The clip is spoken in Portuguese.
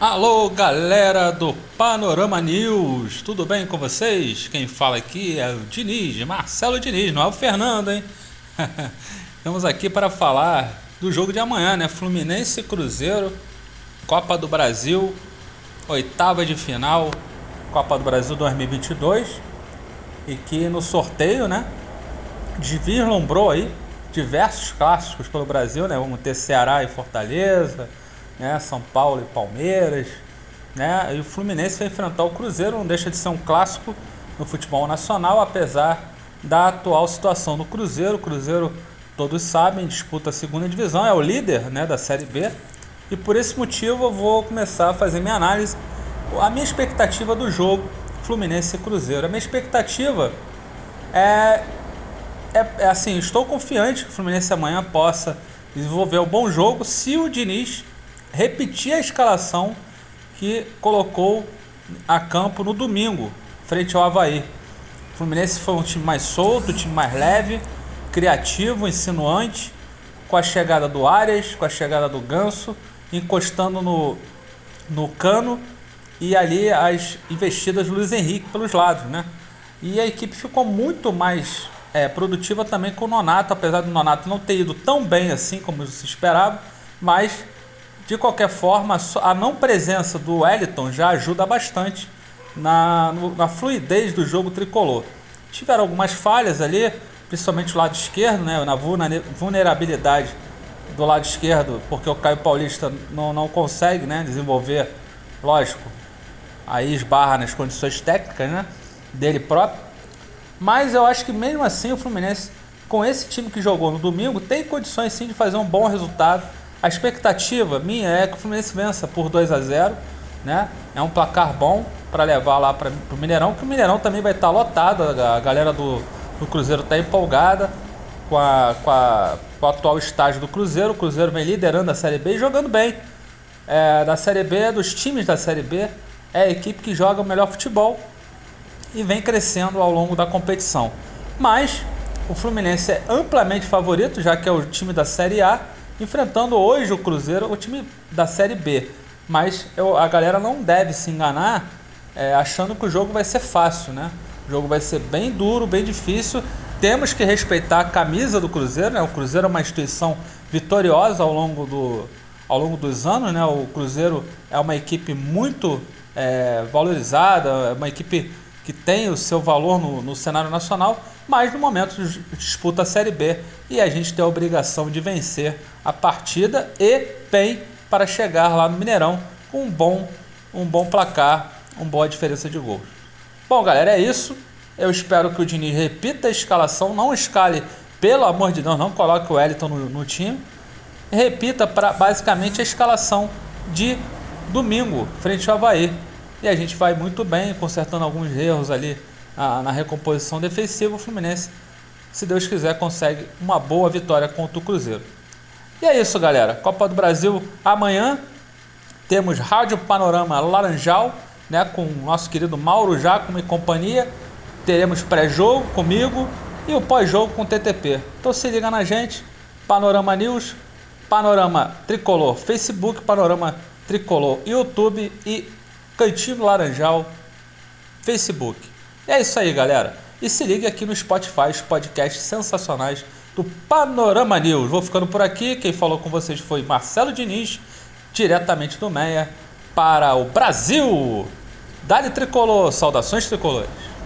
Alô, galera do Panorama News, tudo bem com vocês? Quem fala aqui é o Diniz, Marcelo Diniz, não é o Fernando, hein? Estamos aqui para falar do jogo de amanhã, né? Fluminense Cruzeiro, Copa do Brasil, oitava de final, Copa do Brasil 2022, e que no sorteio, né, vislumbrou aí diversos clássicos pelo Brasil, né? Vamos ter Ceará e Fortaleza né? São Paulo e Palmeiras, né? E o Fluminense vai enfrentar o Cruzeiro, não deixa de ser um clássico no futebol nacional, apesar da atual situação do Cruzeiro. O Cruzeiro, todos sabem, disputa a segunda divisão, é o líder, né, da Série B. E por esse motivo eu vou começar a fazer minha análise, a minha expectativa do jogo Fluminense e Cruzeiro. A minha expectativa é, é, é assim, estou confiante que o Fluminense amanhã possa desenvolver um bom jogo se o Diniz repetir a escalação que colocou a campo no domingo, frente ao Havaí. O Fluminense foi um time mais solto, um time mais leve, criativo, insinuante, com a chegada do Arias, com a chegada do Ganso, encostando no, no cano e ali as investidas do Luiz Henrique pelos lados, né? E a equipe ficou muito mais é, produtiva também com o Nonato, apesar do Nonato não ter ido tão bem assim como se esperava, mas de qualquer forma, a não presença do Wellington já ajuda bastante na, na fluidez do jogo tricolor. Tiveram algumas falhas ali, principalmente o lado esquerdo, né, na vulnerabilidade do lado esquerdo, porque o Caio Paulista não, não consegue né, desenvolver, lógico, aí esbarra nas condições técnicas né, dele próprio. Mas eu acho que mesmo assim o Fluminense, com esse time que jogou no domingo, tem condições sim de fazer um bom resultado a expectativa minha é que o Fluminense vença por 2 a 0 né? É um placar bom para levar lá para o Mineirão, que o Mineirão também vai estar tá lotado, a galera do, do Cruzeiro está empolgada com, a, com, a, com o atual estágio do Cruzeiro. O Cruzeiro vem liderando a Série B e jogando bem. É, da Série B, dos times da Série B, é a equipe que joga o melhor futebol e vem crescendo ao longo da competição. Mas o Fluminense é amplamente favorito, já que é o time da Série A enfrentando hoje o Cruzeiro, o time da Série B. Mas eu, a galera não deve se enganar é, achando que o jogo vai ser fácil, né? O jogo vai ser bem duro, bem difícil. Temos que respeitar a camisa do Cruzeiro, né? O Cruzeiro é uma instituição vitoriosa ao longo, do, ao longo dos anos, né? O Cruzeiro é uma equipe muito é, valorizada, é uma equipe que tem o seu valor no, no cenário nacional, mas no momento disputa a Série B e a gente tem a obrigação de vencer a partida e bem para chegar lá no Mineirão com um bom, um bom placar, uma boa diferença de gols. Bom, galera, é isso. Eu espero que o Diniz repita a escalação, não escale, pelo amor de Deus, não coloque o Wellington no, no time. Repita para basicamente a escalação de domingo, frente ao Havaí e a gente vai muito bem, consertando alguns erros ali na, na recomposição defensiva. O Fluminense, se Deus quiser, consegue uma boa vitória contra o Cruzeiro. E é isso, galera. Copa do Brasil amanhã. Temos Rádio Panorama Laranjal, né, com o nosso querido Mauro Jacomo e companhia. Teremos pré-jogo comigo e o pós-jogo com o TTP. Então se liga na gente. Panorama News, Panorama Tricolor Facebook, Panorama Tricolor YouTube e Cantinho Laranjal, Facebook. É isso aí, galera. E se ligue aqui no Spotify, os podcasts sensacionais do Panorama News. Vou ficando por aqui. Quem falou com vocês foi Marcelo Diniz, diretamente do Meia, para o Brasil. Dali Tricolor, saudações tricolores.